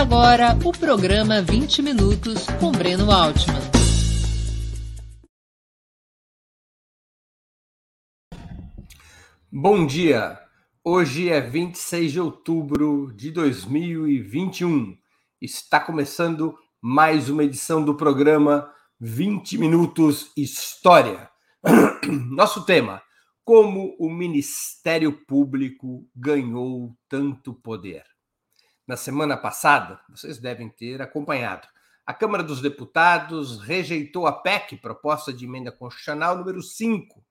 Agora o programa 20 Minutos com Breno Altman. Bom dia! Hoje é 26 de outubro de 2021. Está começando mais uma edição do programa 20 Minutos História. Nosso tema: Como o Ministério Público ganhou tanto poder na semana passada, vocês devem ter acompanhado. A Câmara dos Deputados rejeitou a PEC, proposta de emenda constitucional número 5,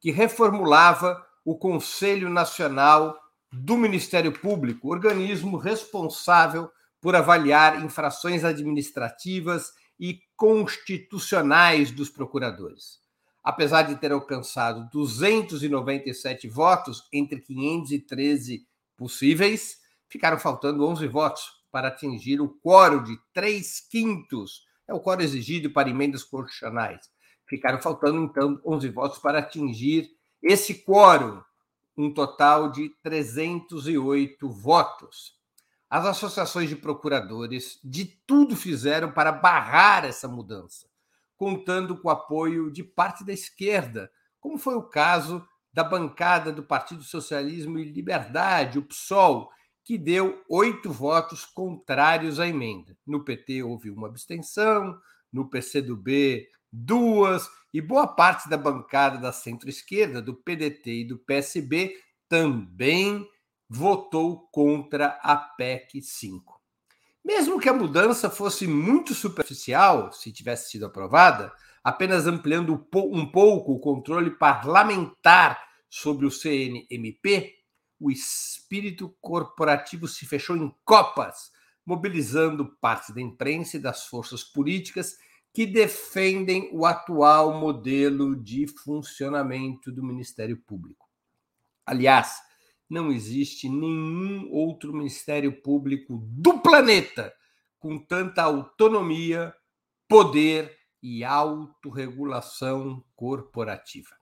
que reformulava o Conselho Nacional do Ministério Público, organismo responsável por avaliar infrações administrativas e constitucionais dos procuradores. Apesar de ter alcançado 297 votos entre 513 possíveis, ficaram faltando 11 votos para atingir o quórum de 3 quintos, é o quórum exigido para emendas constitucionais. Ficaram faltando, então, 11 votos para atingir esse quórum, um total de 308 votos. As associações de procuradores de tudo fizeram para barrar essa mudança, contando com o apoio de parte da esquerda, como foi o caso da bancada do Partido Socialismo e Liberdade, o PSOL, que deu oito votos contrários à emenda. No PT houve uma abstenção, no PCdoB duas, e boa parte da bancada da centro-esquerda, do PDT e do PSB, também votou contra a PEC 5. Mesmo que a mudança fosse muito superficial, se tivesse sido aprovada, apenas ampliando um pouco o controle parlamentar sobre o CNMP, o espírito corporativo se fechou em copas, mobilizando parte da imprensa e das forças políticas que defendem o atual modelo de funcionamento do Ministério Público. Aliás, não existe nenhum outro Ministério Público do planeta com tanta autonomia, poder e autorregulação corporativa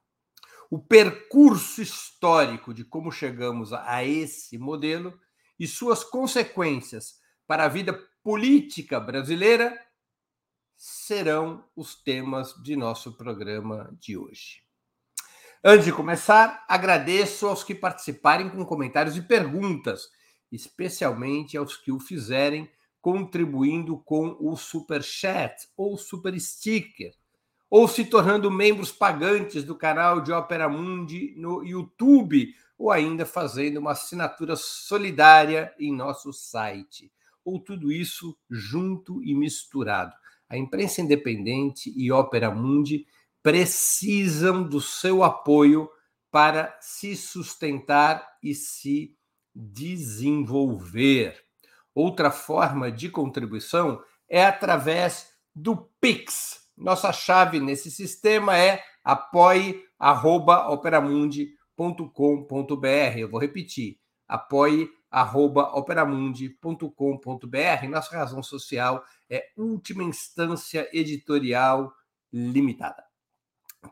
o percurso histórico de como chegamos a esse modelo e suas consequências para a vida política brasileira serão os temas de nosso programa de hoje. Antes de começar, agradeço aos que participarem com comentários e perguntas, especialmente aos que o fizerem contribuindo com o super chat ou super sticker ou se tornando membros pagantes do canal de Opera Mundi no YouTube, ou ainda fazendo uma assinatura solidária em nosso site. Ou tudo isso junto e misturado. A imprensa independente e Opera Mundi precisam do seu apoio para se sustentar e se desenvolver. Outra forma de contribuição é através do Pix nossa chave nesse sistema é apoie.operamundi.com.br. Eu vou repetir: apoie.operamundi.com.br. Nossa razão social é última instância editorial limitada.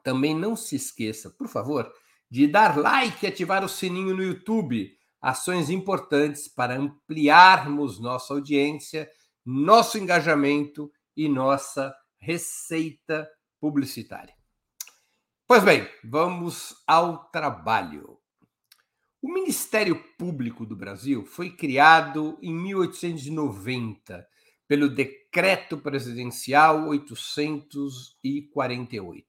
Também não se esqueça, por favor, de dar like e ativar o sininho no YouTube. Ações importantes para ampliarmos nossa audiência, nosso engajamento e nossa receita publicitária. Pois bem, vamos ao trabalho. O Ministério Público do Brasil foi criado em 1890 pelo Decreto Presidencial 848.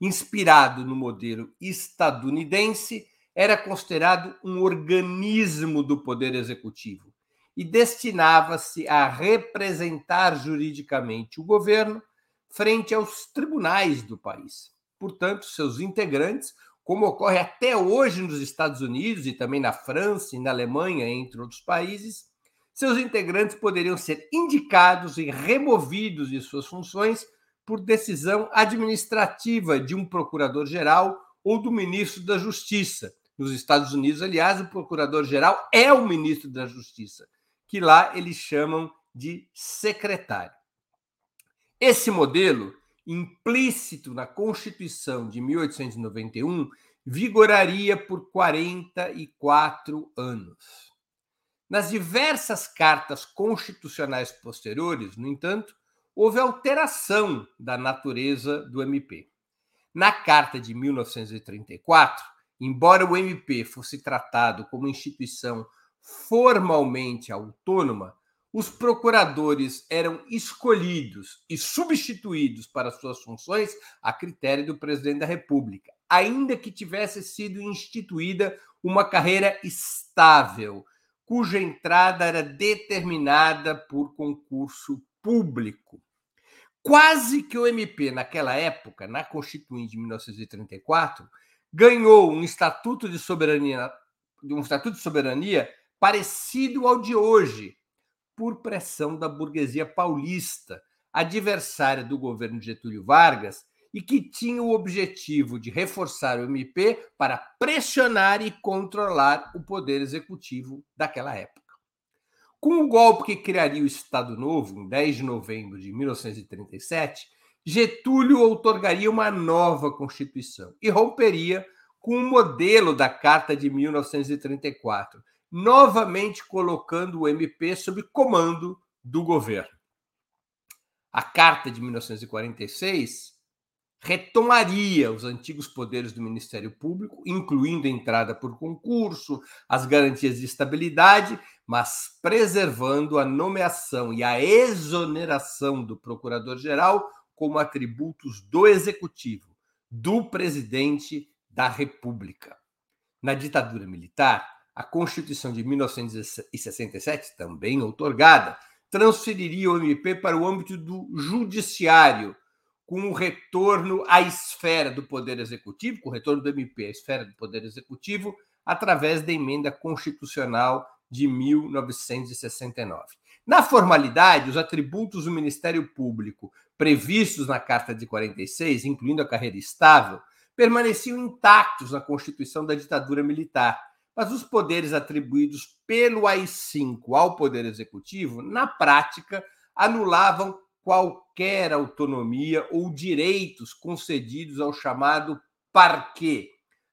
Inspirado no modelo estadunidense, era considerado um organismo do Poder Executivo e destinava-se a representar juridicamente o governo frente aos tribunais do país. Portanto, seus integrantes, como ocorre até hoje nos Estados Unidos e também na França e na Alemanha, entre outros países, seus integrantes poderiam ser indicados e removidos de suas funções por decisão administrativa de um procurador-geral ou do ministro da Justiça. Nos Estados Unidos, aliás, o procurador-geral é o ministro da Justiça, que lá eles chamam de secretário. Esse modelo, implícito na Constituição de 1891, vigoraria por 44 anos. Nas diversas cartas constitucionais posteriores, no entanto, houve alteração da natureza do MP. Na carta de 1934, embora o MP fosse tratado como instituição formalmente autônoma, os procuradores eram escolhidos e substituídos para suas funções a critério do presidente da República, ainda que tivesse sido instituída uma carreira estável, cuja entrada era determinada por concurso público. Quase que o MP, naquela época, na Constituinte de 1934, ganhou um estatuto de soberania, um estatuto de soberania parecido ao de hoje, por pressão da burguesia paulista, adversária do governo Getúlio Vargas e que tinha o objetivo de reforçar o MP para pressionar e controlar o poder executivo daquela época. Com o golpe que criaria o Estado Novo, em 10 de novembro de 1937, Getúlio outorgaria uma nova Constituição e romperia com o modelo da Carta de 1934, novamente colocando o MP sob comando do governo. A Carta de 1946 retomaria os antigos poderes do Ministério Público, incluindo a entrada por concurso, as garantias de estabilidade, mas preservando a nomeação e a exoneração do procurador-geral como atributos do executivo, do presidente da República. Na ditadura militar, a Constituição de 1967, também outorgada, transferiria o MP para o âmbito do judiciário, com o retorno à esfera do Poder Executivo, com o retorno do MP à esfera do Poder Executivo, através da emenda constitucional de 1969. Na formalidade, os atributos do Ministério Público previstos na Carta de 46, incluindo a carreira estável, permaneciam intactos na Constituição da ditadura militar mas os poderes atribuídos pelo AI-5 ao Poder Executivo, na prática, anulavam qualquer autonomia ou direitos concedidos ao chamado parquet,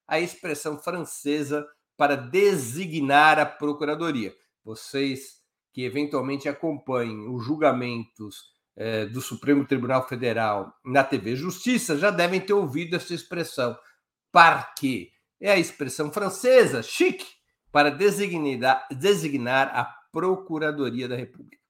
a expressão francesa para designar a procuradoria. Vocês que eventualmente acompanhem os julgamentos eh, do Supremo Tribunal Federal na TV Justiça já devem ter ouvido essa expressão parquet é a expressão francesa chique para designar, designar a Procuradoria da República.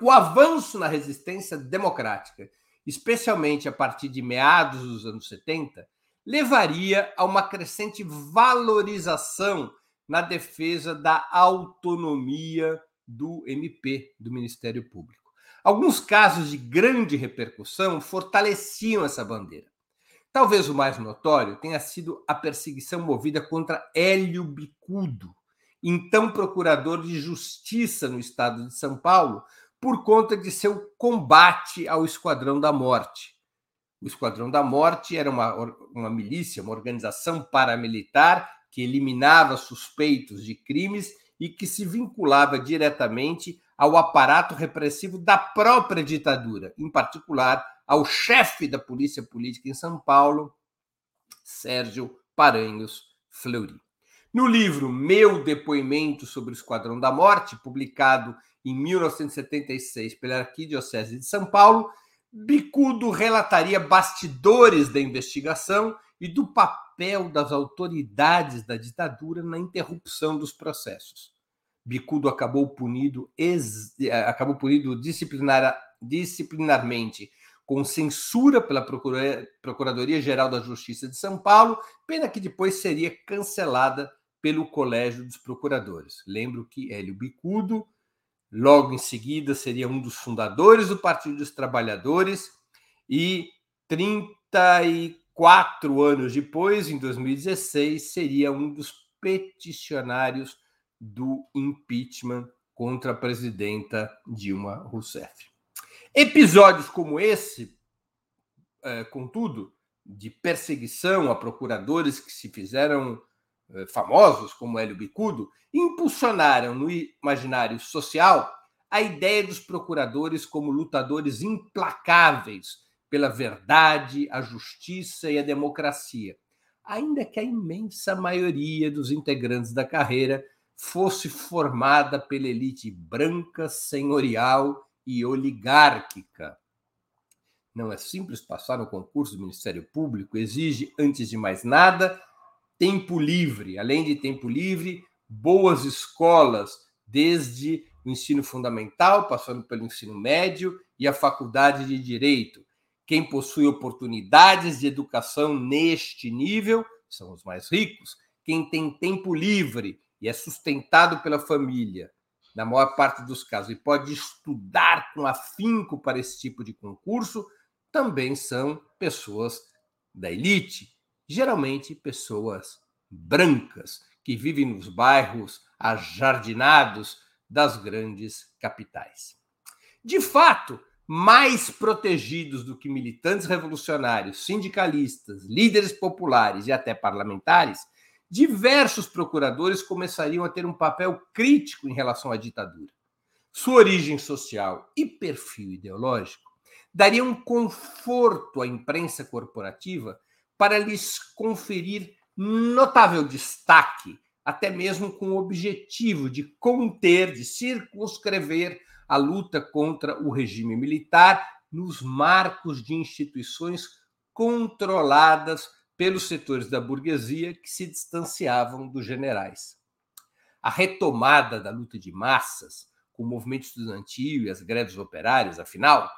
O avanço na resistência democrática, especialmente a partir de meados dos anos 70, levaria a uma crescente valorização na defesa da autonomia do MP, do Ministério Público. Alguns casos de grande repercussão fortaleciam essa bandeira. Talvez o mais notório tenha sido a perseguição movida contra Hélio Bicudo, então procurador de justiça no estado de São Paulo, por conta de seu combate ao Esquadrão da Morte. O Esquadrão da Morte era uma, uma milícia, uma organização paramilitar que eliminava suspeitos de crimes e que se vinculava diretamente ao aparato repressivo da própria ditadura, em particular ao chefe da Polícia Política em São Paulo, Sérgio Paranhos Fleury. No livro Meu Depoimento sobre o Esquadrão da Morte, publicado em 1976 pela Arquidiocese de São Paulo, Bicudo relataria bastidores da investigação e do papel das autoridades da ditadura na interrupção dos processos. Bicudo acabou punido, ex, acabou punido disciplinar, disciplinarmente com censura pela Procuradoria-Geral da Justiça de São Paulo, pena que depois seria cancelada pelo Colégio dos Procuradores. Lembro que Hélio Bicudo, logo em seguida, seria um dos fundadores do Partido dos Trabalhadores e 34 anos depois, em 2016, seria um dos peticionários do impeachment contra a presidenta Dilma Rousseff. Episódios como esse, é, contudo, de perseguição a procuradores que se fizeram é, famosos, como Hélio Bicudo, impulsionaram no imaginário social a ideia dos procuradores como lutadores implacáveis pela verdade, a justiça e a democracia, ainda que a imensa maioria dos integrantes da carreira fosse formada pela elite branca, senhorial e oligárquica. Não é simples passar no concurso do Ministério Público, exige, antes de mais nada, tempo livre. Além de tempo livre, boas escolas, desde o ensino fundamental, passando pelo ensino médio e a faculdade de direito. Quem possui oportunidades de educação neste nível são os mais ricos. Quem tem tempo livre e é sustentado pela família, na maior parte dos casos, e pode estudar com afinco para esse tipo de concurso, também são pessoas da elite, geralmente pessoas brancas, que vivem nos bairros ajardinados das grandes capitais. De fato, mais protegidos do que militantes revolucionários, sindicalistas, líderes populares e até parlamentares, diversos procuradores começariam a ter um papel crítico em relação à ditadura. Sua origem social e perfil ideológico dariam um conforto à imprensa corporativa para lhes conferir notável destaque, até mesmo com o objetivo de conter, de circunscrever a luta contra o regime militar nos marcos de instituições controladas pelos setores da burguesia que se distanciavam dos generais. A retomada da luta de massas, com o movimento estudantil e as greves operárias, afinal,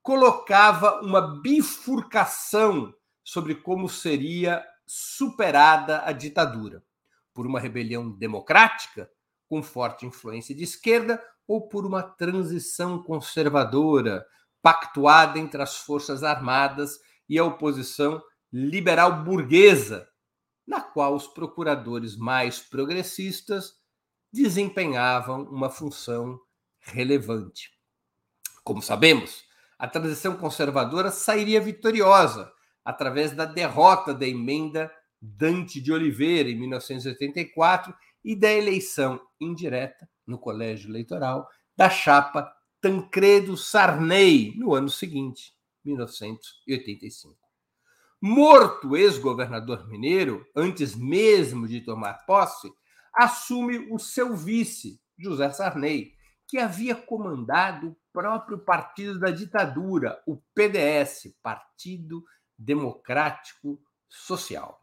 colocava uma bifurcação sobre como seria superada a ditadura por uma rebelião democrática com forte influência de esquerda ou por uma transição conservadora pactuada entre as forças armadas e a oposição liberal burguesa, na qual os procuradores mais progressistas desempenhavam uma função relevante. Como sabemos, a transição conservadora sairia vitoriosa através da derrota da emenda Dante de Oliveira, em 1984, e da eleição indireta no colégio eleitoral da chapa Tancredo Sarney, no ano seguinte, 1985. Morto ex-governador mineiro, antes mesmo de tomar posse, assume o seu vice, José Sarney, que havia comandado o próprio partido da ditadura, o PDS, Partido Democrático Social.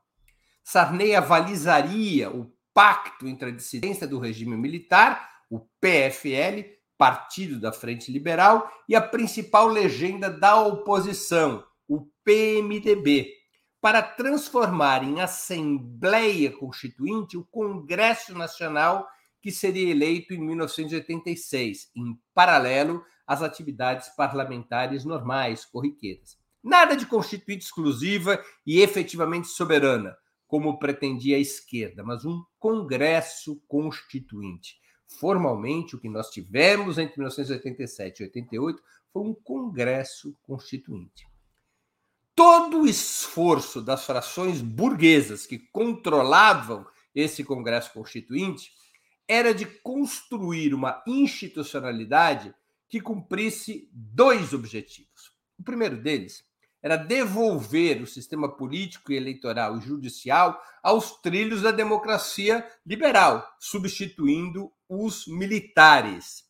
Sarney avalizaria o pacto entre a dissidência do regime militar, o PFL, Partido da Frente Liberal, e a principal legenda da oposição, o PMDB, para transformar em Assembleia Constituinte o Congresso Nacional que seria eleito em 1986, em paralelo às atividades parlamentares normais, corriqueiras. Nada de constituinte exclusiva e efetivamente soberana, como pretendia a esquerda, mas um Congresso Constituinte. Formalmente, o que nós tivemos entre 1987 e 88 foi um Congresso Constituinte. Todo o esforço das frações burguesas que controlavam esse Congresso Constituinte era de construir uma institucionalidade que cumprisse dois objetivos. O primeiro deles era devolver o sistema político eleitoral e judicial aos trilhos da democracia liberal, substituindo os militares.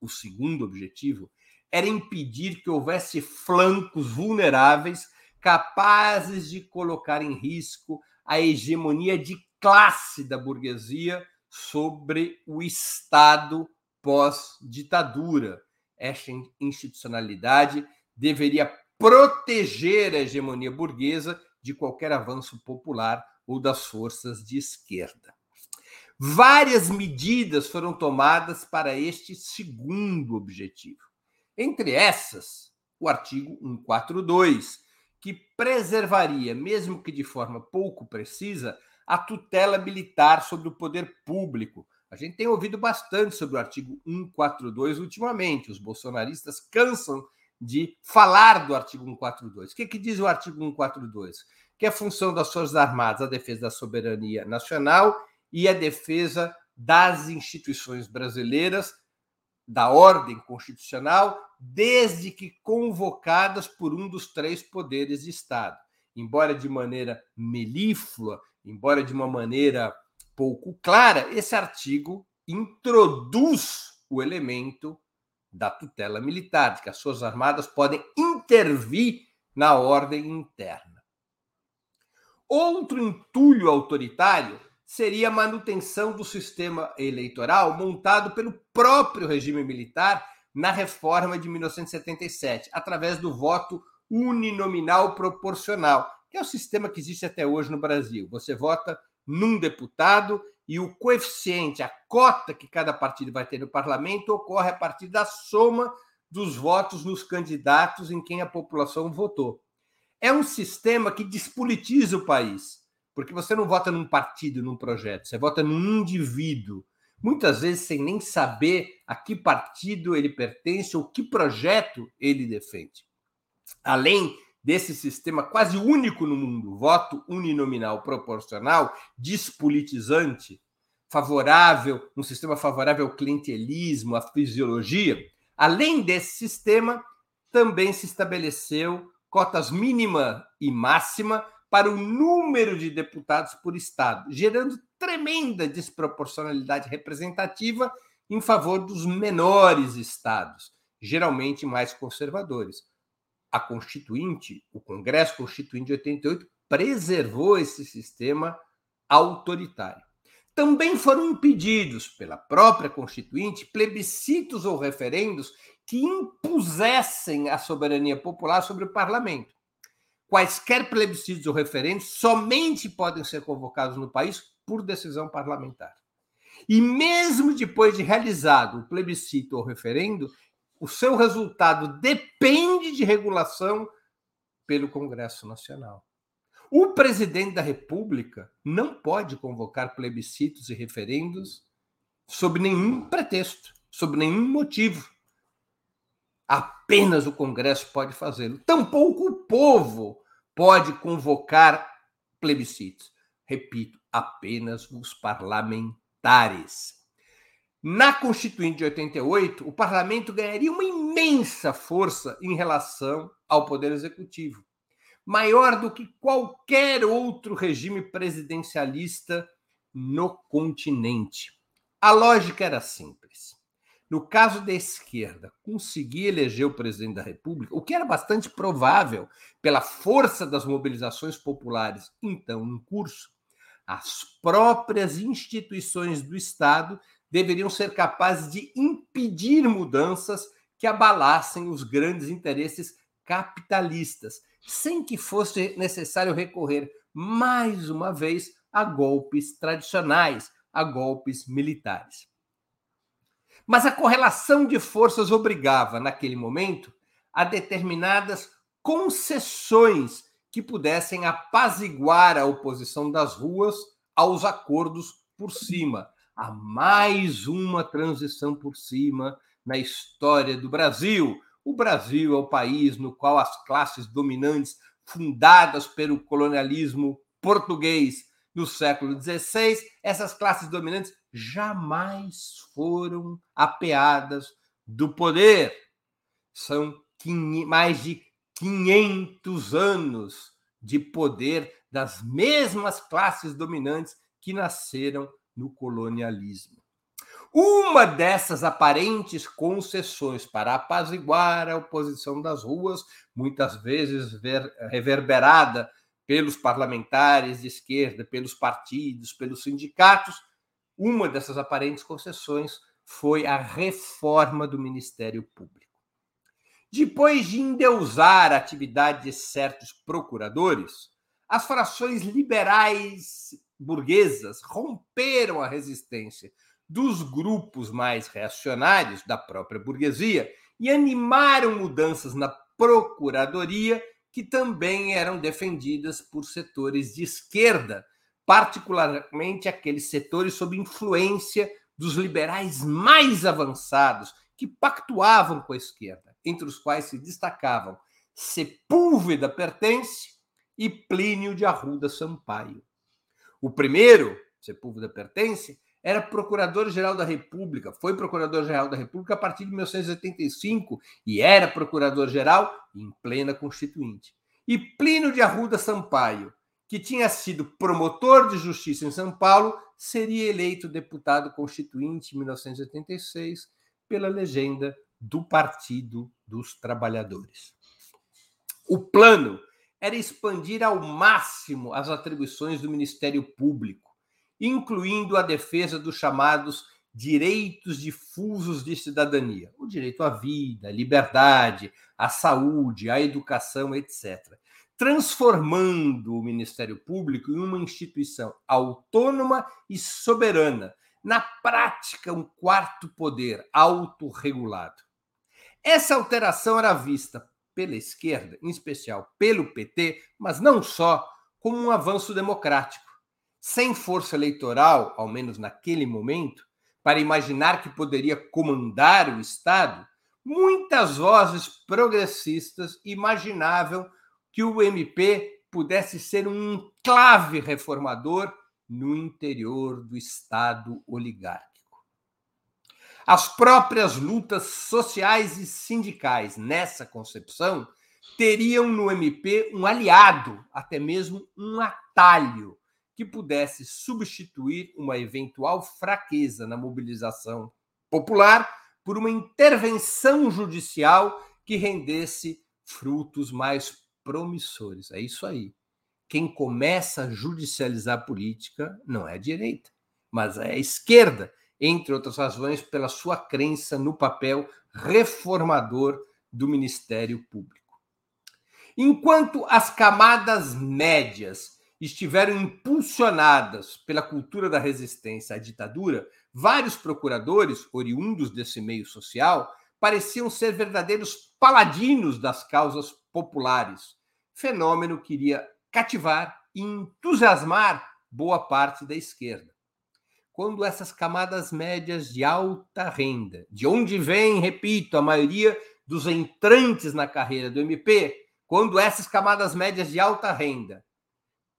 O segundo objetivo era impedir que houvesse flancos vulneráveis capazes de colocar em risco a hegemonia de classe da burguesia sobre o Estado pós-ditadura. Esta institucionalidade deveria proteger a hegemonia burguesa de qualquer avanço popular ou das forças de esquerda. Várias medidas foram tomadas para este segundo objetivo. Entre essas, o artigo 142, que preservaria, mesmo que de forma pouco precisa, a tutela militar sobre o poder público. A gente tem ouvido bastante sobre o artigo 142 ultimamente. Os bolsonaristas cansam de falar do artigo 142. O que, que diz o artigo 142? Que é a função das Forças Armadas a defesa da soberania nacional e a defesa das instituições brasileiras, da ordem constitucional, desde que convocadas por um dos três poderes de Estado. Embora de maneira melíflua, embora de uma maneira pouco clara, esse artigo introduz o elemento da tutela militar, de que as suas armadas podem intervir na ordem interna. Outro entulho autoritário seria a manutenção do sistema eleitoral montado pelo próprio regime militar na reforma de 1977, através do voto uninominal proporcional, que é o sistema que existe até hoje no Brasil. Você vota num deputado e o coeficiente, a cota que cada partido vai ter no parlamento, ocorre a partir da soma dos votos nos candidatos em quem a população votou. É um sistema que despolitiza o país, porque você não vota num partido, num projeto, você vota num indivíduo, muitas vezes sem nem saber a que partido ele pertence ou que projeto ele defende. Além desse sistema quase único no mundo, voto uninominal proporcional, despolitizante, favorável, um sistema favorável ao clientelismo, à fisiologia, além desse sistema, também se estabeleceu cotas mínima e máxima para o número de deputados por estado, gerando tremenda desproporcionalidade representativa em favor dos menores estados, geralmente mais conservadores a Constituinte, o Congresso Constituinte de 88, preservou esse sistema autoritário. Também foram impedidos pela própria Constituinte plebiscitos ou referendos que impusessem a soberania popular sobre o parlamento. Quaisquer plebiscitos ou referendos somente podem ser convocados no país por decisão parlamentar. E mesmo depois de realizado o plebiscito ou referendo, o seu resultado depende de regulação pelo Congresso Nacional. O presidente da República não pode convocar plebiscitos e referendos sob nenhum pretexto, sob nenhum motivo. Apenas o Congresso pode fazê-lo. Tampouco o povo pode convocar plebiscitos. Repito, apenas os parlamentares. Na Constituinte de 88, o parlamento ganharia uma imensa força em relação ao Poder Executivo, maior do que qualquer outro regime presidencialista no continente. A lógica era simples. No caso da esquerda, conseguir eleger o presidente da República, o que era bastante provável pela força das mobilizações populares então em curso, as próprias instituições do Estado deveriam ser capazes de impedir mudanças que abalassem os grandes interesses capitalistas, sem que fosse necessário recorrer mais uma vez a golpes tradicionais, a golpes militares. Mas a correlação de forças obrigava, naquele momento, a determinadas concessões que pudessem apaziguar a oposição das ruas aos acordos por cima, a mais uma transição por cima na história do Brasil. O Brasil é o país no qual as classes dominantes, fundadas pelo colonialismo português no século XVI, essas classes dominantes jamais foram apeadas do poder. São mais de 500 anos de poder das mesmas classes dominantes que nasceram no colonialismo. Uma dessas aparentes concessões para apaziguar a oposição das ruas, muitas vezes reverberada pelos parlamentares de esquerda, pelos partidos, pelos sindicatos, uma dessas aparentes concessões foi a reforma do Ministério Público. Depois de endeusar a atividade de certos procuradores, as frações liberais burguesas romperam a resistência dos grupos mais reacionários da própria burguesia e animaram mudanças na procuradoria que também eram defendidas por setores de esquerda, particularmente aqueles setores sob influência dos liberais mais avançados que pactuavam com a esquerda, entre os quais se destacavam Sepúlveda Pertence e Plínio de Arruda Sampaio. O primeiro, Sepúlveda pertence, era procurador-geral da República, foi procurador-geral da República a partir de 1985 e era procurador-geral em plena Constituinte. E Plínio de Arruda Sampaio, que tinha sido promotor de justiça em São Paulo, seria eleito deputado constituinte em 1986 pela legenda do Partido dos Trabalhadores. O plano era expandir ao máximo as atribuições do Ministério Público, incluindo a defesa dos chamados direitos difusos de cidadania, o direito à vida, à liberdade, à saúde, à educação, etc., transformando o Ministério Público em uma instituição autônoma e soberana, na prática, um quarto poder autorregulado. Essa alteração era vista pela esquerda, em especial pelo PT, mas não só, como um avanço democrático. Sem força eleitoral, ao menos naquele momento, para imaginar que poderia comandar o Estado, muitas vozes progressistas imaginavam que o MP pudesse ser um enclave reformador no interior do Estado oligárquico. As próprias lutas sociais e sindicais nessa concepção teriam no MP um aliado, até mesmo um atalho, que pudesse substituir uma eventual fraqueza na mobilização popular por uma intervenção judicial que rendesse frutos mais promissores. É isso aí. Quem começa a judicializar a política não é a direita, mas é a esquerda, entre outras razões, pela sua crença no papel reformador do Ministério Público. Enquanto as camadas médias estiveram impulsionadas pela cultura da resistência à ditadura, vários procuradores, oriundos desse meio social, pareciam ser verdadeiros paladinos das causas populares, fenômeno que iria cativar e entusiasmar boa parte da esquerda. Quando essas camadas médias de alta renda, de onde vem, repito, a maioria dos entrantes na carreira do MP, quando essas camadas médias de alta renda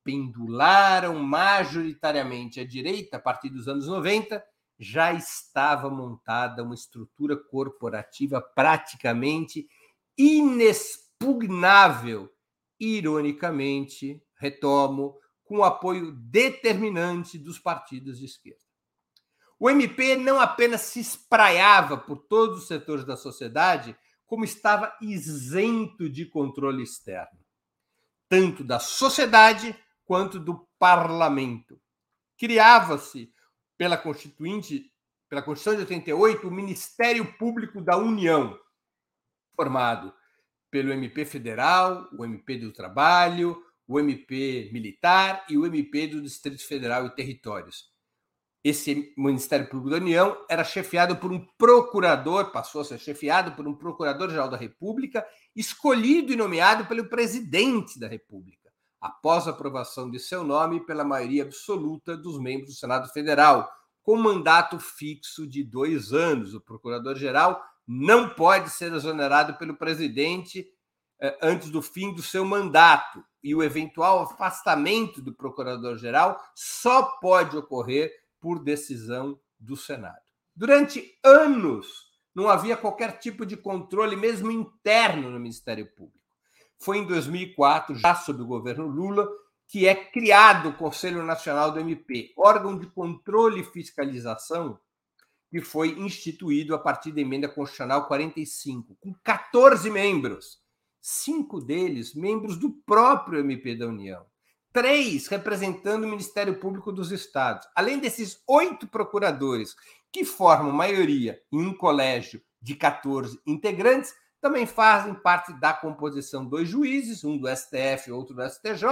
pendularam majoritariamente à direita a partir dos anos 90, já estava montada uma estrutura corporativa praticamente inexpugnável, ironicamente, retomo, com o apoio determinante dos partidos de esquerda. O MP não apenas se espraiava por todos os setores da sociedade, como estava isento de controle externo, tanto da sociedade quanto do parlamento. Criava-se pela Constituinte, pela Constituição de 88, o Ministério Público da União, formado pelo MP Federal, o MP do Trabalho, o MP Militar e o MP do Distrito Federal e Territórios. Esse Ministério Público da União era chefiado por um procurador, passou a ser chefiado por um procurador-geral da República, escolhido e nomeado pelo presidente da República após a aprovação de seu nome pela maioria absoluta dos membros do Senado Federal, com mandato fixo de dois anos. O procurador-geral não pode ser exonerado pelo presidente eh, antes do fim do seu mandato, e o eventual afastamento do procurador-geral só pode ocorrer por decisão do Senado. Durante anos, não havia qualquer tipo de controle, mesmo interno, no Ministério Público foi em 2004, já sob o governo Lula, que é criado o Conselho Nacional do MP, órgão de controle e fiscalização que foi instituído a partir da emenda constitucional 45, com 14 membros, cinco deles membros do próprio MP da União, três representando o Ministério Público dos Estados, além desses oito procuradores que formam maioria em um colégio de 14 integrantes, também fazem parte da composição dois juízes, um do STF e outro do STJ,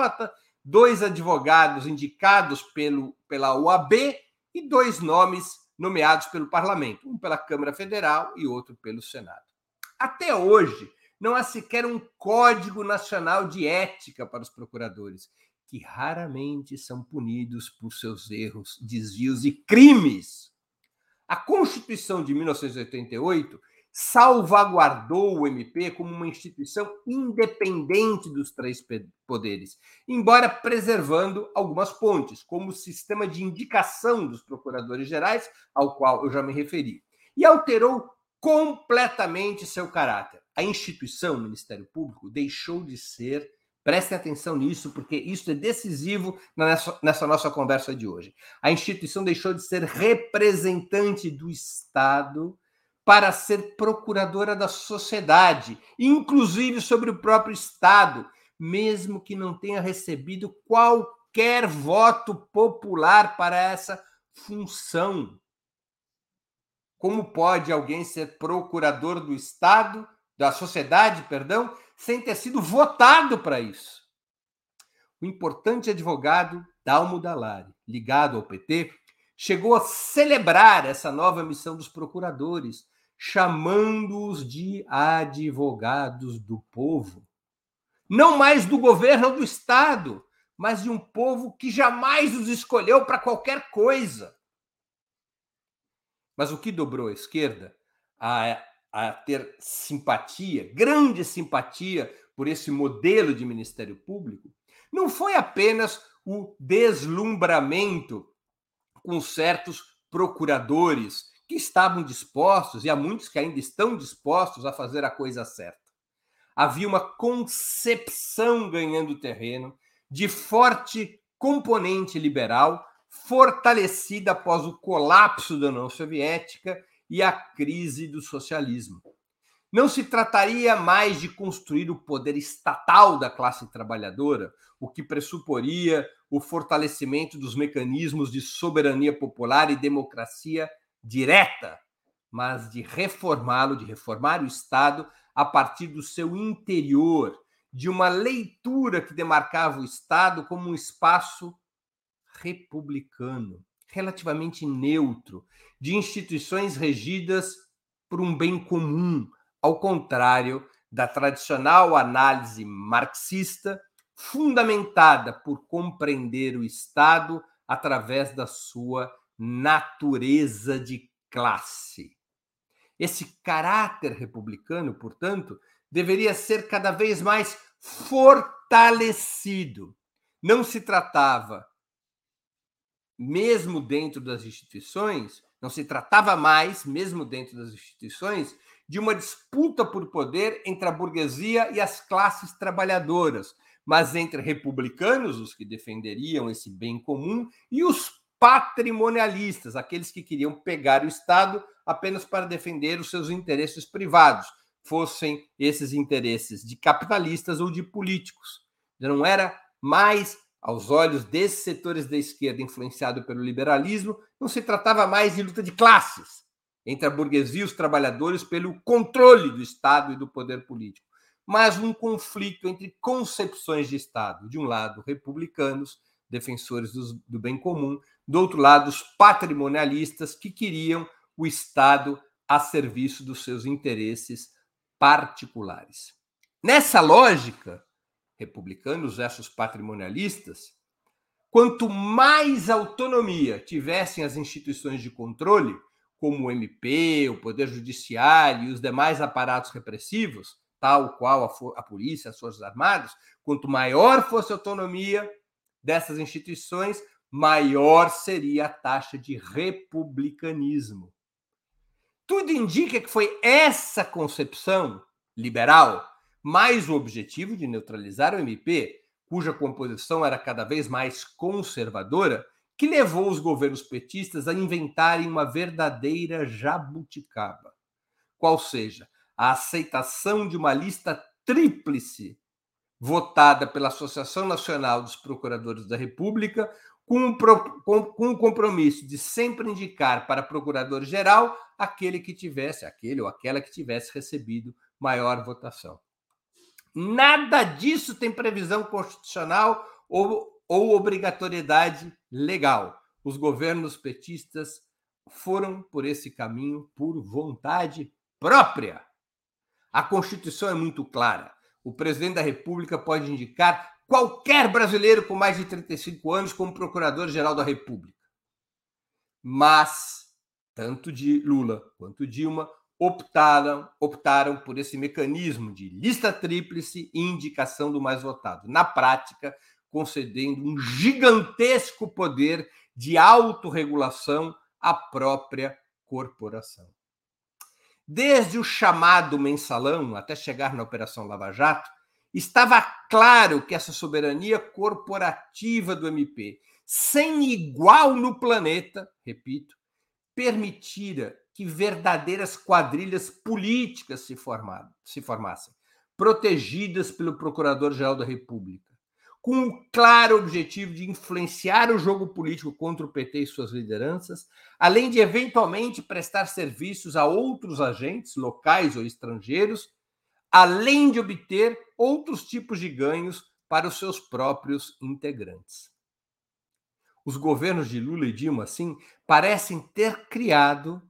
dois advogados indicados pelo, pela OAB e dois nomes nomeados pelo Parlamento, um pela Câmara Federal e outro pelo Senado. Até hoje, não há sequer um código nacional de ética para os procuradores, que raramente são punidos por seus erros, desvios e crimes. A Constituição de 1988 salvaguardou o MP como uma instituição independente dos três poderes, embora preservando algumas pontes, como o sistema de indicação dos procuradores gerais, ao qual eu já me referi, e alterou completamente seu caráter. A instituição, o Ministério Público, deixou de ser Prestem atenção nisso, porque isso é decisivo nessa, nessa, nossa conversa de hoje. A instituição deixou de ser representante do Estado para ser procuradora da sociedade, inclusive sobre o próprio Estado, mesmo que não tenha recebido qualquer voto popular para essa função. Como pode alguém ser procurador do Estado, da sociedade, perdão, sem ter sido votado para isso? O importante advogado Dalmo Dallari, ligado ao PT, chegou a celebrar essa nova missão dos procuradores, chamando-os de advogados do povo. Não mais do governo ou do Estado, mas de um povo que jamais os escolheu para qualquer coisa. Mas o que dobrou a esquerda a, a ter simpatia, grande simpatia por esse modelo de Ministério Público, não foi apenas o deslumbramento com certos procuradores que estavam dispostos, e há muitos que ainda estão dispostos a fazer a coisa certa. Havia uma concepção ganhando terreno de forte componente liberal, fortalecida após o colapso da União Soviética e a crise do socialismo. Não se trataria mais de construir o poder estatal da classe trabalhadora, o que pressuporia o fortalecimento dos mecanismos de soberania popular e democracia direta, mas de reformá-lo, de reformar o Estado a partir do seu interior, de uma leitura que demarcava o Estado como um espaço republicano, relativamente neutro, de instituições regidas por um bem comum, ao contrário da tradicional análise marxista, fundamentada por compreender o Estado através da sua natureza de classe. Esse caráter republicano, portanto, deveria ser cada vez mais fortalecido. Não se tratava, mesmo dentro das instituições, não se tratava mais, mesmo dentro das instituições, de uma disputa por poder entre a burguesia e as classes trabalhadoras, mas entre republicanos, os que defenderiam esse bem comum, e os patrimonialistas, aqueles que queriam pegar o Estado apenas para defender os seus interesses privados, fossem esses interesses de capitalistas ou de políticos. Não era mais, aos olhos desses setores da esquerda influenciado pelo liberalismo, não se tratava mais de luta de classes entre a burguesia e os trabalhadores pelo controle do Estado e do poder político, mas um conflito entre concepções de Estado, de um lado republicanos, defensores do, bem comum, do outro lado, os patrimonialistas que queriam o Estado a serviço dos seus interesses particulares. Nessa lógica, republicanos versus patrimonialistas, quanto mais autonomia tivessem as instituições de controle, como o MP, o Poder Judiciário e os demais aparatos repressivos, tal qual a, a polícia, as Forças Armadas, quanto maior fosse a autonomia dessas instituições, maior seria a taxa de republicanismo. Tudo indica que foi essa concepção liberal, mais o objetivo de neutralizar o MP, cuja composição era cada vez mais conservadora, que levou os governos petistas a inventarem uma verdadeira jabuticaba, qual seja, a aceitação de uma lista tríplice votada pela Associação Nacional dos Procuradores da República, com, com, com o compromisso de sempre indicar para procurador-geral aquele que tivesse, aquele ou aquela que tivesse recebido maior votação. Nada disso tem previsão constitucional ou, ou obrigatoriedade legal. Os governos petistas foram por esse caminho por vontade própria. A Constituição é muito clara. O presidente da República pode indicar qualquer brasileiro com mais de 35 anos como procurador-geral da República. Mas tanto de Lula quanto Dilma optaram, optaram por esse mecanismo de lista tríplice e indicação do mais votado. Na prática, concedendo um gigantesco poder de autorregulação à própria corporação. Desde o chamado mensalão até chegar na Operação Lava Jato, Estava claro que essa soberania corporativa do MP, sem igual no planeta, repito, permitira que verdadeiras quadrilhas políticas se, se formassem, protegidas pelo Procurador-Geral da República, com o claro objetivo de influenciar o jogo político contra o PT e suas lideranças, além de eventualmente prestar serviços a outros agentes, locais ou estrangeiros, além de obter outros tipos de ganhos para os seus próprios integrantes. Os governos de Lula e Dilma, assim, parecem ter criado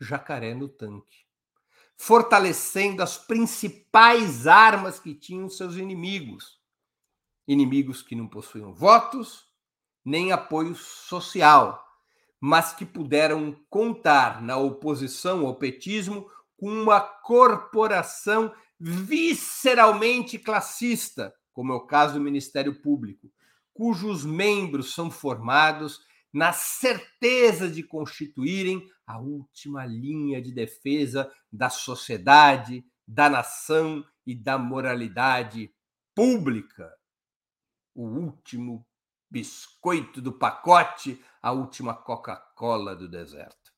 jacaré no tanque, fortalecendo as principais armas que tinham seus inimigos. Inimigos que não possuíam votos nem apoio social, mas que puderam contar na oposição ao petismo com uma corporação visceralmente classista, como é o caso do Ministério Público, cujos membros são formados na certeza de constituírem a última linha de defesa da sociedade, da nação e da moralidade pública. O último biscoito do pacote, a última Coca-Cola do deserto.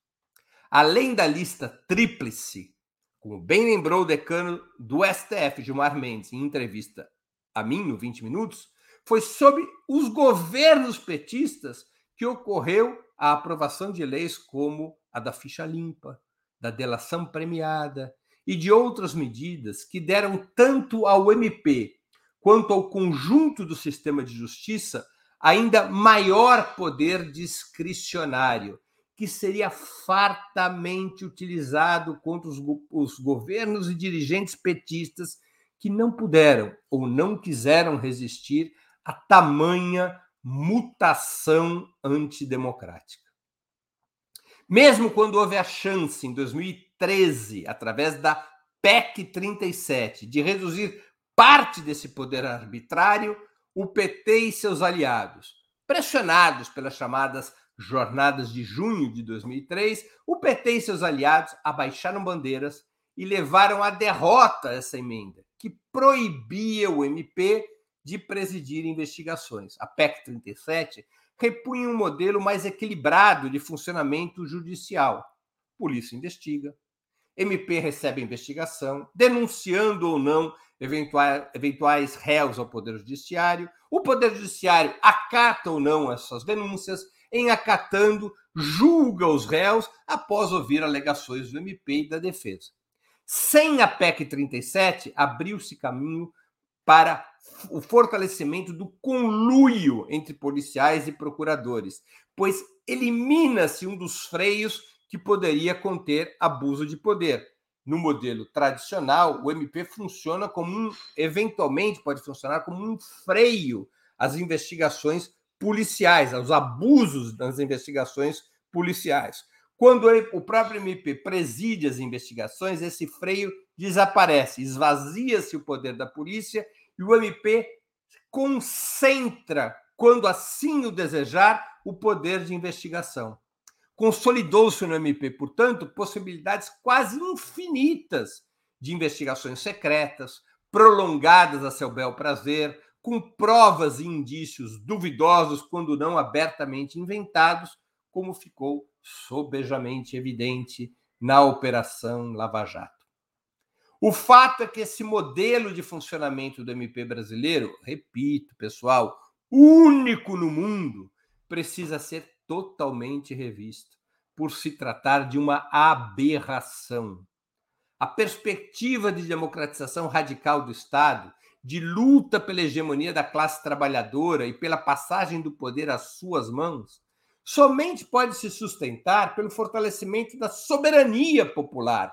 Além da lista tríplice, como bem lembrou o decano do STF, Gilmar Mendes, em entrevista a mim, no 20 Minutos, foi sob os governos petistas que ocorreu a aprovação de leis como a da ficha limpa, da delação premiada e de outras medidas que deram tanto ao MP quanto ao conjunto do sistema de justiça ainda maior poder discricionário, que seria fartamente utilizado contra os, os governos e dirigentes petistas que não puderam ou não quiseram resistir a tamanha mutação antidemocrática. Mesmo quando houve a chance, em 2013, através da PEC 37, de reduzir parte desse poder arbitrário, o PT e seus aliados, pressionados pelas chamadas jornadas de junho de 2003, o PT e seus aliados abaixaram bandeiras e levaram à derrota essa emenda, que proibia o MP de presidir investigações. A PEC 37 repunha um modelo mais equilibrado de funcionamento judicial. Polícia investiga, MP recebe a investigação, denunciando ou não eventuais, eventuais réus ao Poder Judiciário. O Poder Judiciário acata ou não essas denúncias, em acatando, julga os réus após ouvir alegações do MP e da defesa. Sem a PEC 37, abriu-se caminho para o fortalecimento do conluio entre policiais e procuradores, pois elimina-se um dos freios que poderia conter abuso de poder. No modelo tradicional, o MP funciona como um, eventualmente pode funcionar como um freio às investigações policiais, aos abusos das investigações policiais. Quando o próprio MP preside as investigações, esse freio desaparece, esvazia-se o poder da polícia e o MP concentra, quando assim o desejar, o poder de investigação. Consolidou-se no MP, portanto, possibilidades quase infinitas de investigações secretas, prolongadas a seu bel prazer, com provas e indícios duvidosos, quando não abertamente inventados, como ficou sobejamente evidente na Operação Lava Jato. O fato é que esse modelo de funcionamento do MP brasileiro, repito, pessoal, único no mundo, precisa ser totalmente revisto, por se tratar de uma aberração. A perspectiva de democratização radical do Estado, de luta pela hegemonia da classe trabalhadora e pela passagem do poder às suas mãos, somente pode se sustentar pelo fortalecimento da soberania popular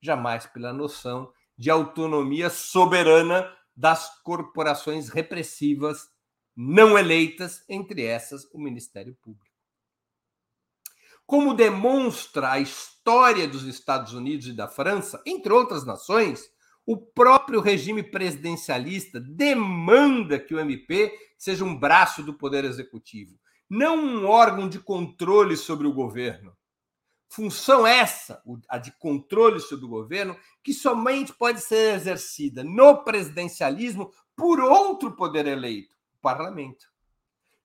jamais pela noção de autonomia soberana das corporações repressivas não eleitas, entre essas o Ministério Público. Como demonstra a história dos Estados Unidos e da França, entre outras nações, o próprio regime presidencialista demanda que o MP seja um braço do Poder Executivo, não um órgão de controle sobre o governo. Função essa, a de controle sobre o governo, que somente pode ser exercida no presidencialismo por outro poder eleito, o parlamento.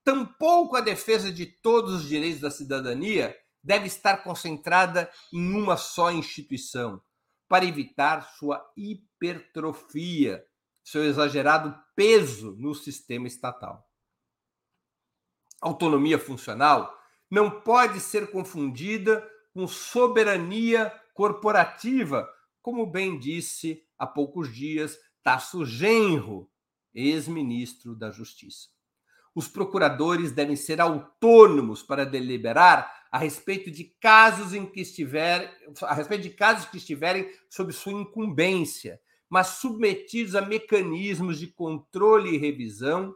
Tampouco a defesa de todos os direitos da cidadania deve estar concentrada em uma só instituição, para evitar sua hipertrofia, seu exagerado peso no sistema estatal. Autonomia funcional não pode ser confundida com soberania corporativa, como bem disse há poucos dias Tasso Genro, ex-ministro da Justiça. Os procuradores devem ser autônomos para deliberar a respeito de casos em que estiver, a respeito de casos que estiverem sob sua incumbência, mas submetidos a mecanismos de controle e revisão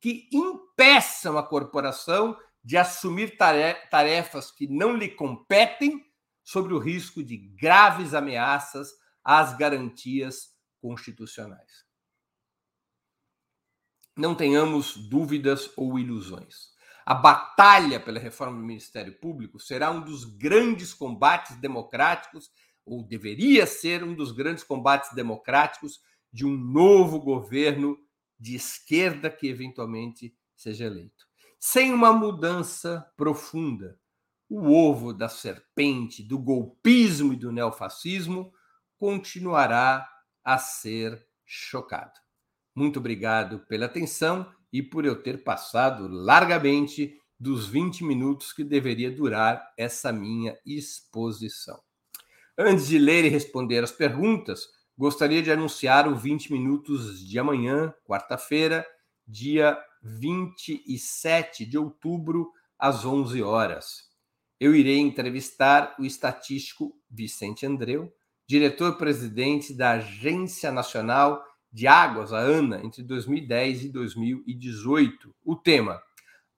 que impeçam a corporação de assumir tarefas que não lhe competem sobre o risco de graves ameaças às garantias constitucionais. Não tenhamos dúvidas ou ilusões. A batalha pela reforma do Ministério Público será um dos grandes combates democráticos, ou deveria ser um dos grandes combates democráticos de um novo governo de esquerda que eventualmente seja eleito. Sem uma mudança profunda, o ovo da serpente, do golpismo e do neofascismo continuará a ser chocado. Muito obrigado pela atenção e por eu ter passado largamente dos 20 minutos que deveria durar essa minha exposição. Antes de ler e responder as perguntas, gostaria de anunciar o 20 minutos de amanhã, quarta-feira, dia 27 de outubro, às 11 horas. Eu irei entrevistar o estatístico Vicente Andreu, diretor-presidente da Agência Nacional de Águas, a ANA, entre 2010 e 2018. O tema: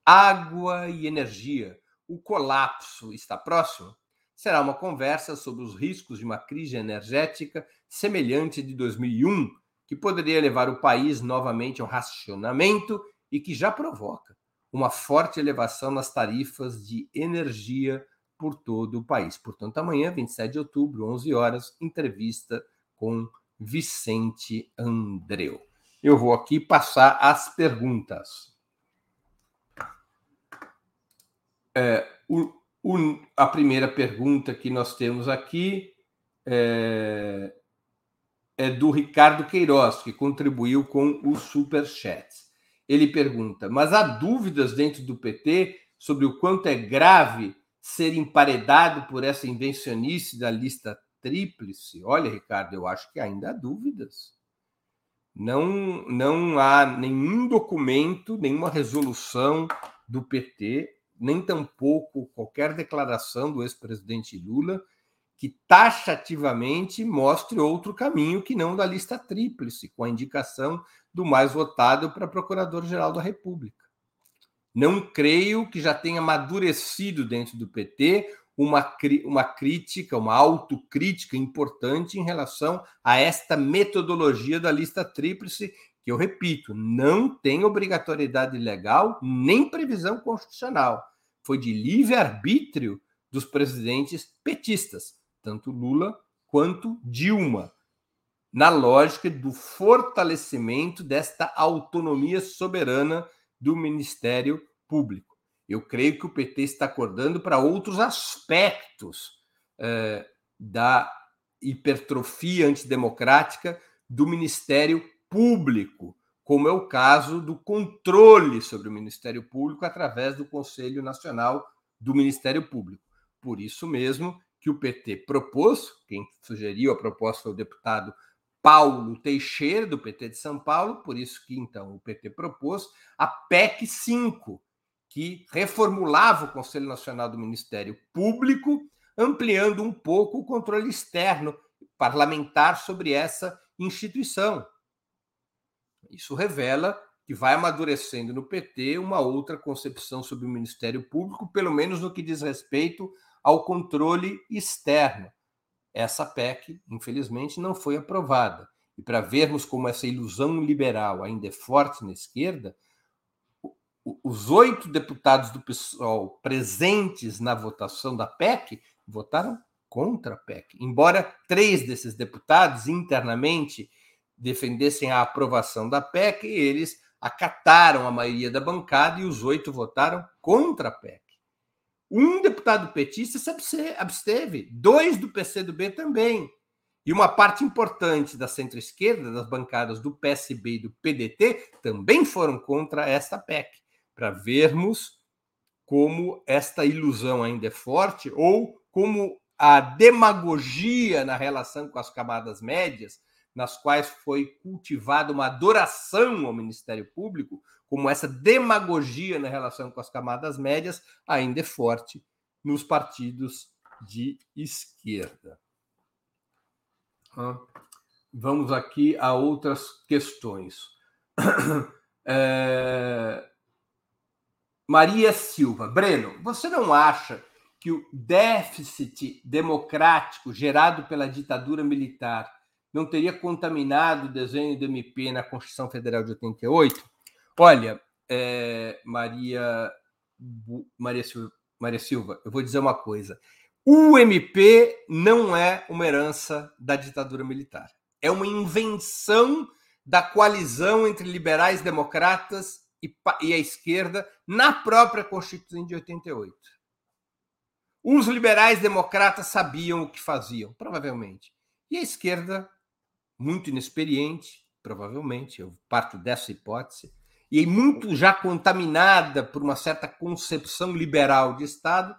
Água e energia. O colapso está próximo? Será uma conversa sobre os riscos de uma crise energética semelhante de 2001, que poderia levar o país novamente ao racionamento e que já provoca uma forte elevação nas tarifas de energia por todo o país. Portanto, amanhã, 27 de outubro, 11 horas, entrevista com Vicente Andreu. Eu vou aqui passar as perguntas. É, o, o, a primeira pergunta que nós temos aqui é, é do Ricardo Queiroz, que contribuiu com o Superchat. Ele pergunta: mas há dúvidas dentro do PT sobre o quanto é grave ser emparedado por essa invencionice da lista tríplice, olha, Ricardo, eu acho que ainda há dúvidas. Não, não há nenhum documento, nenhuma resolução do PT, nem tampouco qualquer declaração do ex-presidente Lula que taxativamente mostre outro caminho que não da lista tríplice, com a indicação do mais votado para Procurador-Geral da República. Não creio que já tenha amadurecido dentro do PT uma, uma crítica, uma autocrítica importante em relação a esta metodologia da lista tríplice, que eu repito, não tem obrigatoriedade legal nem previsão constitucional. Foi de livre-arbítrio dos presidentes petistas, tanto Lula quanto Dilma, na lógica do fortalecimento desta autonomia soberana do Ministério Público. Eu creio que o PT está acordando para outros aspectos eh, da hipertrofia antidemocrática do Ministério Público, como é o caso do controle sobre o Ministério Público através do Conselho Nacional do Ministério Público. Por isso mesmo que o PT propôs, quem sugeriu a proposta foi o deputado Paulo Teixeira, do PT de São Paulo, por isso que então o PT propôs a PEC 5, que reformulava o Conselho Nacional do Ministério Público, ampliando um pouco o controle externo parlamentar sobre essa instituição. Isso revela que vai amadurecendo no PT uma outra concepção sobre o Ministério Público, pelo menos no que diz respeito ao controle externo. Essa PEC, infelizmente, não foi aprovada. E para vermos como essa ilusão liberal ainda é forte na esquerda, os oito deputados do PSOL presentes na votação da PEC votaram contra a PEC. Embora três desses deputados internamente defendessem a aprovação da PEC, eles acataram a maioria da bancada e os oito votaram contra a PEC. Um deputado petista se absteve, dois do PCdoB também. E uma parte importante da centro-esquerda, das bancadas do PSB e do PDT, também foram contra esta PEC, para vermos como esta ilusão ainda é forte ou como a demagogia na relação com as camadas médias, nas quais foi cultivada uma adoração ao Ministério Público, como essa demagogia na relação com as camadas médias, ainda é forte nos partidos de esquerda. Vamos aqui a outras questões. É... Maria Silva, Breno, você não acha que o déficit democrático gerado pela ditadura militar não teria contaminado o desenho do MP na Constituição Federal de 88? Olha, é, Maria, Maria, Silva, Maria Silva, eu vou dizer uma coisa. O MP não é uma herança da ditadura militar. É uma invenção da coalizão entre liberais democratas e, e a esquerda na própria Constituição de 88. Os liberais democratas sabiam o que faziam, provavelmente. E a esquerda, muito inexperiente, provavelmente, eu parto dessa hipótese, e muito já contaminada por uma certa concepção liberal de Estado,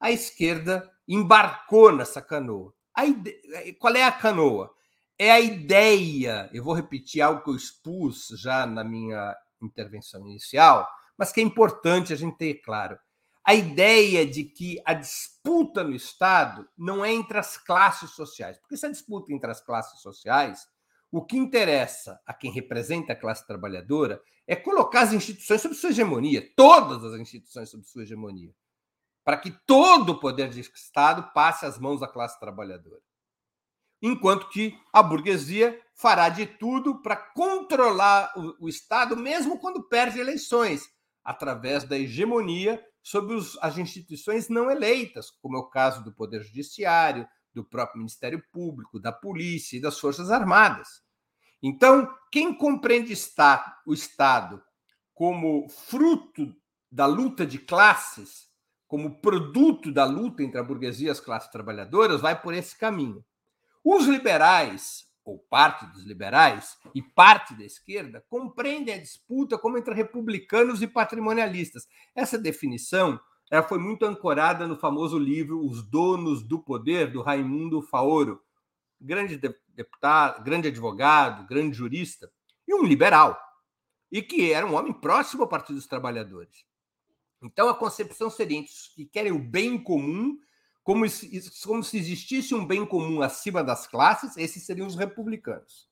a esquerda embarcou nessa canoa. Ide... Qual é a canoa? É a ideia, eu vou repetir algo que eu expus já na minha intervenção inicial, mas que é importante a gente ter claro a ideia de que a disputa no Estado não é entre as classes sociais. Porque se a disputa entre as classes sociais, o que interessa a quem representa a classe trabalhadora é colocar as instituições sob sua hegemonia, todas as instituições sob sua hegemonia, para que todo o poder de Estado passe às mãos da classe trabalhadora. Enquanto que a burguesia fará de tudo para controlar o, o Estado, mesmo quando perde eleições, através da hegemonia sobre os, as instituições não eleitas, como é o caso do Poder Judiciário, do próprio Ministério Público, da Polícia e das Forças Armadas. Então, quem compreende está, o Estado como fruto da luta de classes, como produto da luta entre a burguesia e as classes trabalhadoras, vai por esse caminho. Os liberais ou parte dos liberais e parte da esquerda compreendem a disputa como entre republicanos e patrimonialistas. Essa definição ela foi muito ancorada no famoso livro Os Donos do Poder, do Raimundo Faoro, grande deputado, grande advogado, grande jurista, e um liberal, e que era um homem próximo ao Partido dos Trabalhadores. Então, a concepção seria que querem o bem comum como se, como se existisse um bem comum acima das classes, esses seriam os republicanos.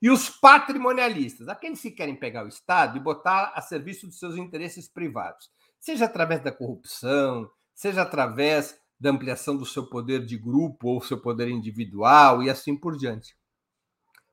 E os patrimonialistas, aqueles que querem pegar o Estado e botar a serviço dos seus interesses privados, seja através da corrupção, seja através da ampliação do seu poder de grupo ou seu poder individual e assim por diante.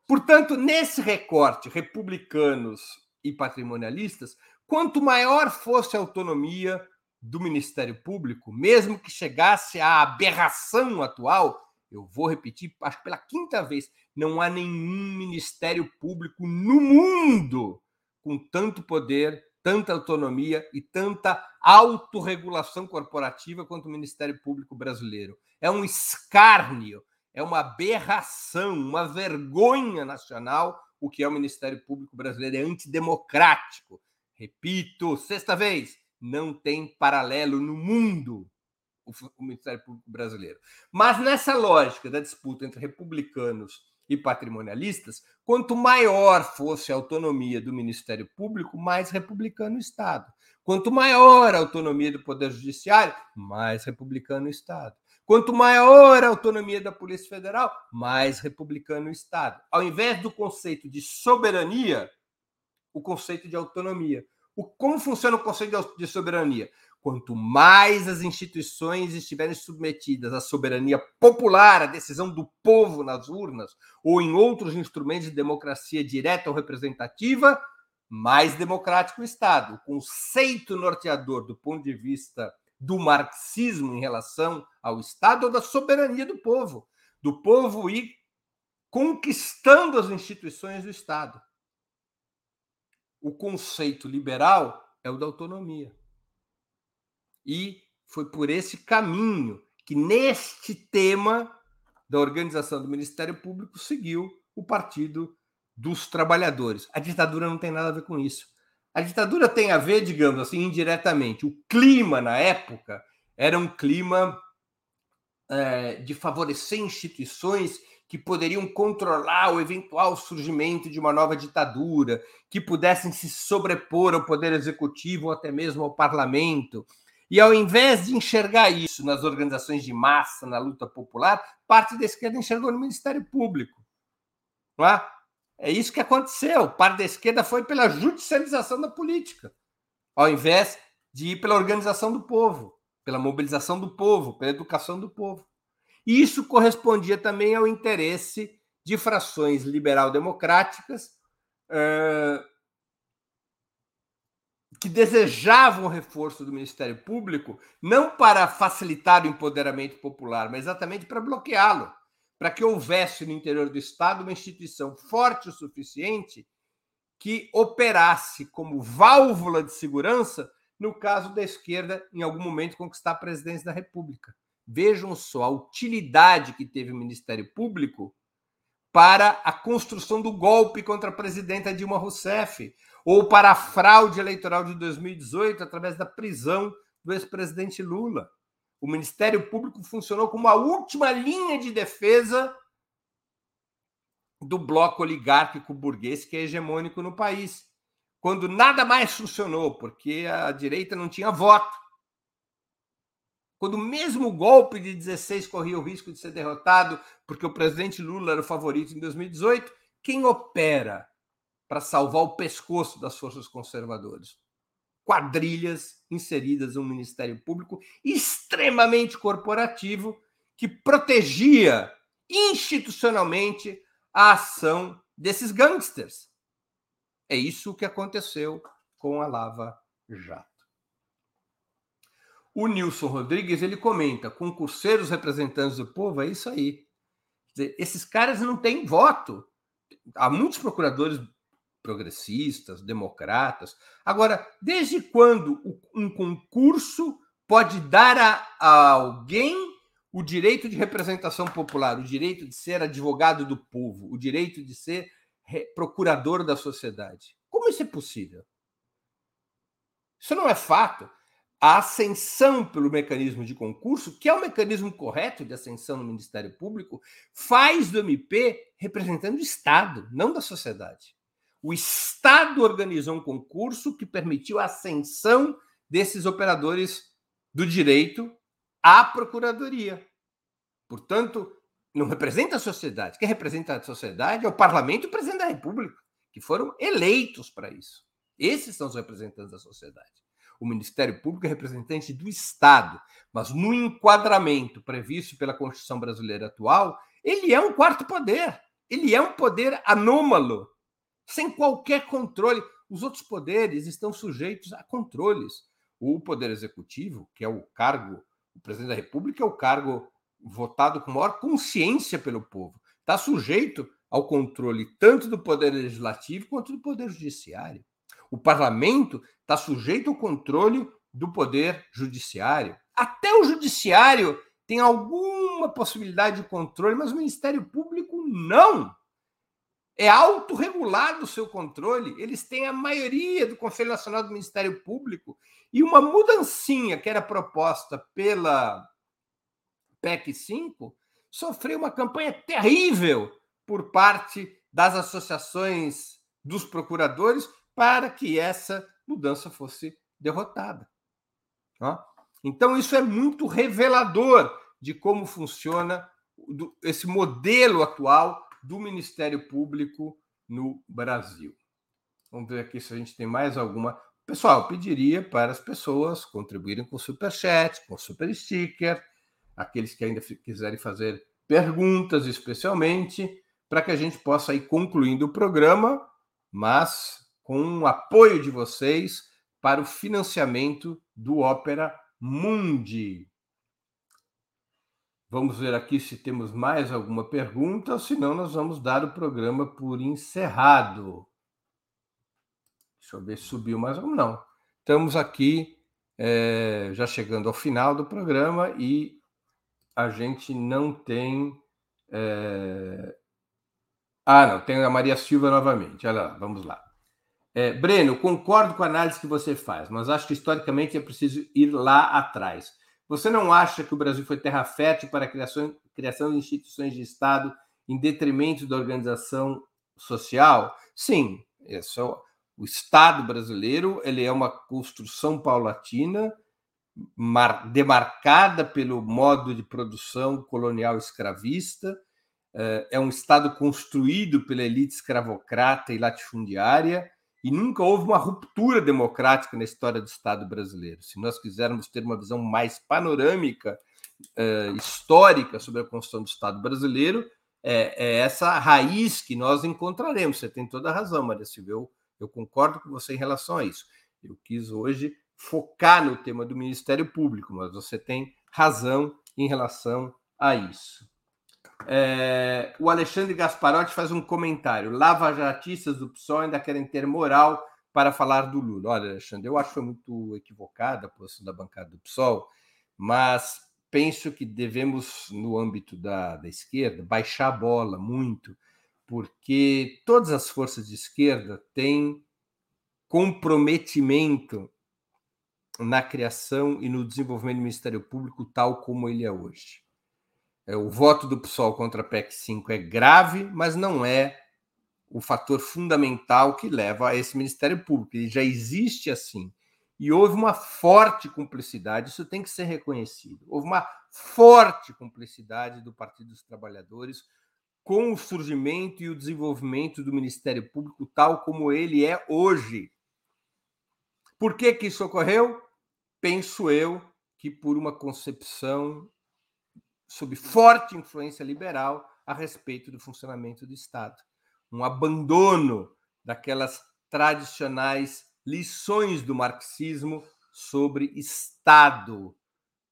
Portanto, nesse recorte, republicanos e patrimonialistas, quanto maior fosse a autonomia do Ministério Público, mesmo que chegasse à aberração atual, eu vou repetir, acho que pela quinta vez, não há nenhum Ministério Público no mundo com tanto poder, tanta autonomia e tanta autorregulação corporativa quanto o Ministério Público brasileiro. É um escárnio, é uma aberração, uma vergonha nacional o que é o Ministério Público brasileiro. É antidemocrático. Repito, sexta vez, não tem paralelo no mundo o, Ministério Público brasileiro. Mas nessa lógica da disputa entre republicanos e patrimonialistas, quanto maior fosse a autonomia do Ministério Público, mais republicano o Estado. Quanto maior a autonomia do Poder Judiciário, mais republicano o Estado. Quanto maior a autonomia da Polícia Federal, mais republicano o Estado. Ao invés do conceito de soberania, o conceito de autonomia. O, como funciona o conceito de soberania? Quanto mais as instituições estiverem submetidas à soberania popular, à decisão do povo nas urnas, ou em outros instrumentos de democracia direta ou representativa, mais democrático o Estado. O conceito norteador do ponto de vista do marxismo em relação ao Estado ou da soberania do povo, do povo ir conquistando as instituições do Estado. O conceito liberal é o da autonomia. E foi por esse caminho que, neste tema da organização do Ministério Público, seguiu o Partido dos Trabalhadores. A ditadura não tem nada a ver com isso. A ditadura tem a ver, digamos assim, indiretamente. O clima na época era um clima é, de favorecer instituições que poderiam controlar o eventual surgimento de uma nova ditadura, que pudessem se sobrepor ao poder executivo ou até mesmo ao parlamento. E ao invés de enxergar isso nas organizações de massa, na luta popular, parte da esquerda enxergou no Ministério Público. Não é? É isso que aconteceu. Parte da esquerda foi pela judicialização da política, ao invés de ir pela organização do povo, pela mobilização do povo, pela educação do povo. E isso correspondia também ao interesse de frações liberal-democráticas uh, que desejavam o reforço do Ministério Público, não para facilitar o empoderamento popular, mas exatamente para bloqueá-lo para que houvesse no interior do Estado uma instituição forte o suficiente que operasse como válvula de segurança no caso da esquerda, em algum momento, conquistar a presidência da República. Vejam só a utilidade que teve o Ministério Público para a construção do golpe contra a presidenta Dilma Rousseff, ou para a fraude eleitoral de 2018 através da prisão do ex-presidente Lula o Ministério Público funcionou como a última linha de defesa do bloco oligárquico burguês que é hegemônico no país. Quando nada mais funcionou, porque a direita não tinha voto. Quando mesmo o golpe de 16 corria o risco de ser derrotado, porque o presidente Lula era o favorito em 2018, quem opera para salvar o pescoço das forças conservadoras? quadrilhas inseridas no Ministério Público extremamente corporativo que protegia institucionalmente a ação desses gangsters. É isso que aconteceu com a Lava Jato. O Nilson Rodrigues ele comenta: concurseiros representantes do povo, é isso aí. Dizer, esses caras não têm voto. Há muitos procuradores progressistas, democratas. Agora, desde quando um concurso pode dar a, a alguém o direito de representação popular, o direito de ser advogado do povo, o direito de ser procurador da sociedade? Como isso é possível? Isso não é fato. A ascensão pelo mecanismo de concurso, que é o mecanismo correto de ascensão no Ministério Público, faz do MP representando o Estado, não da sociedade. O Estado organizou um concurso que permitiu a ascensão desses operadores do direito à procuradoria. Portanto, não representa a sociedade. Quem representa a sociedade é o parlamento e o presidente da República, que foram eleitos para isso. Esses são os representantes da sociedade. O Ministério Público é representante do Estado, mas no enquadramento previsto pela Constituição brasileira atual, ele é um quarto poder. Ele é um poder anômalo sem qualquer controle. Os outros poderes estão sujeitos a controles. O Poder Executivo, que é o cargo, o presidente da República é o cargo votado com maior consciência pelo povo, está sujeito ao controle tanto do Poder Legislativo quanto do Poder Judiciário. O parlamento está sujeito ao controle do Poder Judiciário. Até o Judiciário tem alguma possibilidade de controle, mas o Ministério Público não. É autorregulado o seu controle, eles têm a maioria do Conselho Nacional do Ministério Público, e uma mudancinha que era proposta pela PEC 5 sofreu uma campanha terrível por parte das associações dos procuradores para que essa mudança fosse derrotada. Então, isso é muito revelador de como funciona esse modelo atual do Ministério Público no Brasil. Vamos ver aqui se a gente tem mais alguma. Pessoal, pediria para as pessoas contribuírem com super chat, com super sticker, aqueles que ainda quiserem fazer perguntas, especialmente, para que a gente possa ir concluindo o programa, mas com o apoio de vocês para o financiamento do Ópera Mundi. Vamos ver aqui se temos mais alguma pergunta, senão nós vamos dar o programa por encerrado. Deixa eu ver se subiu mais ou não. Estamos aqui é, já chegando ao final do programa e a gente não tem. É... Ah, não, tem a Maria Silva novamente. Olha lá, vamos lá. É, Breno, concordo com a análise que você faz, mas acho que historicamente é preciso ir lá atrás. Você não acha que o Brasil foi terra fértil para a criação, criação de instituições de Estado em detrimento da organização social? Sim, é o Estado brasileiro ele é uma construção paulatina, demarcada pelo modo de produção colonial escravista, é, é um Estado construído pela elite escravocrata e latifundiária, e nunca houve uma ruptura democrática na história do Estado brasileiro. Se nós quisermos ter uma visão mais panorâmica, uh, histórica sobre a construção do Estado brasileiro, é, é, essa raiz que nós encontraremos. Você tem toda a razão, Maria Silvia. Eu, eu concordo com você em relação a isso. Eu quis hoje focar no tema do Ministério Público, mas você tem razão em relação a isso. É, o Alexandre Gasparotti faz um comentário. Lava-jatistas do PSOL ainda querem ter moral para falar do Lula. Olha, Alexandre, eu acho que foi muito equivocada a posição da bancada do PSOL, mas penso que devemos, no âmbito da, da esquerda, baixar a bola muito, porque todas as forças de esquerda têm comprometimento na criação e no desenvolvimento do Ministério Público tal como ele é hoje. É, o voto do PSOL contra a PEC 5 é grave, mas não é o fator fundamental que leva a esse Ministério Público. Ele já existe assim. E houve uma forte cumplicidade, isso tem que ser reconhecido. Houve uma forte cumplicidade do Partido dos Trabalhadores com o surgimento e o desenvolvimento do Ministério Público tal como ele é hoje. Por que, que isso ocorreu? Penso eu que por uma concepção sob forte influência liberal a respeito do funcionamento do Estado. Um abandono daquelas tradicionais lições do marxismo sobre Estado.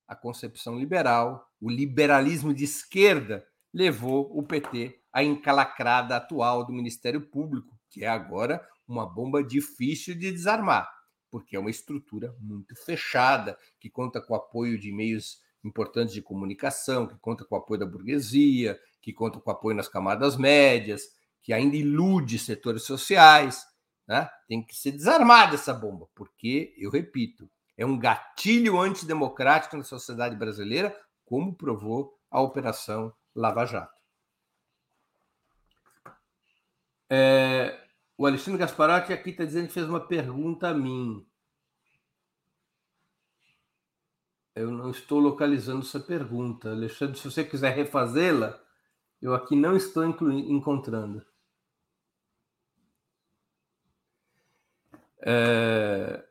A concepção liberal, o liberalismo de esquerda, levou o PT à encalacrada atual do Ministério Público, que é agora uma bomba difícil de desarmar, porque é uma estrutura muito fechada, que conta com o apoio de meios importantes de comunicação, que conta com o apoio da burguesia, que conta com o apoio nas camadas médias, que ainda ilude setores sociais. Né? Tem que ser desarmada essa bomba, porque, eu repito, é um gatilho antidemocrático na sociedade brasileira, como provou a Operação Lava Jato. É, o Alexandre Gasparati aqui está dizendo que fez uma pergunta a mim. Eu não estou localizando essa pergunta. Alexandre, se você quiser refazê-la, eu aqui não estou encontrando. É...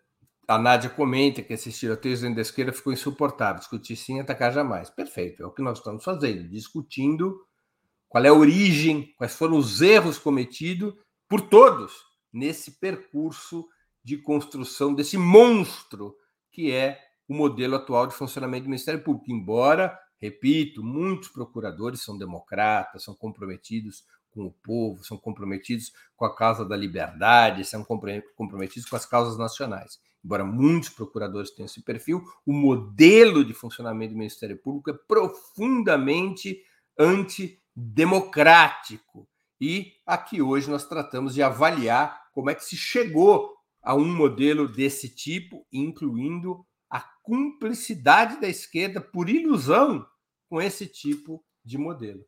A Nádia comenta que esse tiroteio dentro da esquerda ficou insuportável. Discutir sim, atacar jamais. Perfeito, é o que nós estamos fazendo, discutindo qual é a origem, quais foram os erros cometidos por todos nesse percurso de construção desse monstro que é o modelo atual de funcionamento do Ministério Público, embora, repito, muitos procuradores são democratas, são comprometidos com o povo, são comprometidos com a causa da liberdade, são comprometidos com as causas nacionais. Embora muitos procuradores tenham esse perfil, o modelo de funcionamento do Ministério Público é profundamente antidemocrático. E aqui hoje nós tratamos de avaliar como é que se chegou a um modelo desse tipo, incluindo cumplicidade da esquerda por ilusão com esse tipo de modelo.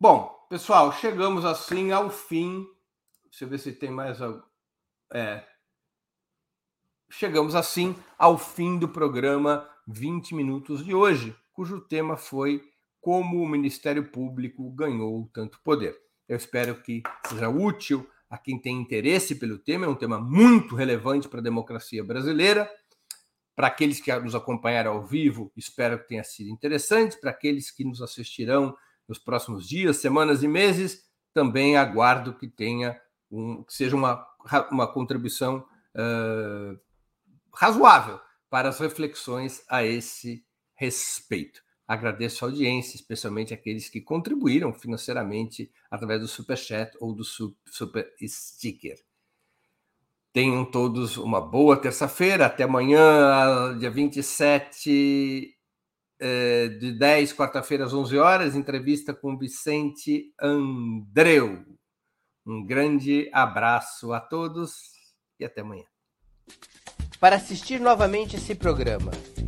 Bom, pessoal, chegamos assim ao fim. Deixa eu ver se tem mais algo. É. Chegamos assim ao fim do programa 20 Minutos de hoje, cujo tema foi Como o Ministério Público ganhou tanto poder. Eu espero que seja útil a quem tem interesse pelo tema, é um tema muito relevante para a democracia brasileira. Para aqueles que nos acompanharam ao vivo, espero que tenha sido interessante. Para aqueles que nos assistirão nos próximos dias, semanas e meses, também aguardo que tenha um, que seja uma, uma contribuição uh, razoável para as reflexões a esse respeito. Agradeço a audiência, especialmente aqueles que contribuíram financeiramente através do Super Chat ou do Super Sticker. Tenham todos uma boa terça-feira. Até amanhã, dia 27 eh, de 10, quarta-feira, às 11 horas. Entrevista com Vicente Andreu. Um grande abraço a todos e até amanhã. Para assistir novamente esse programa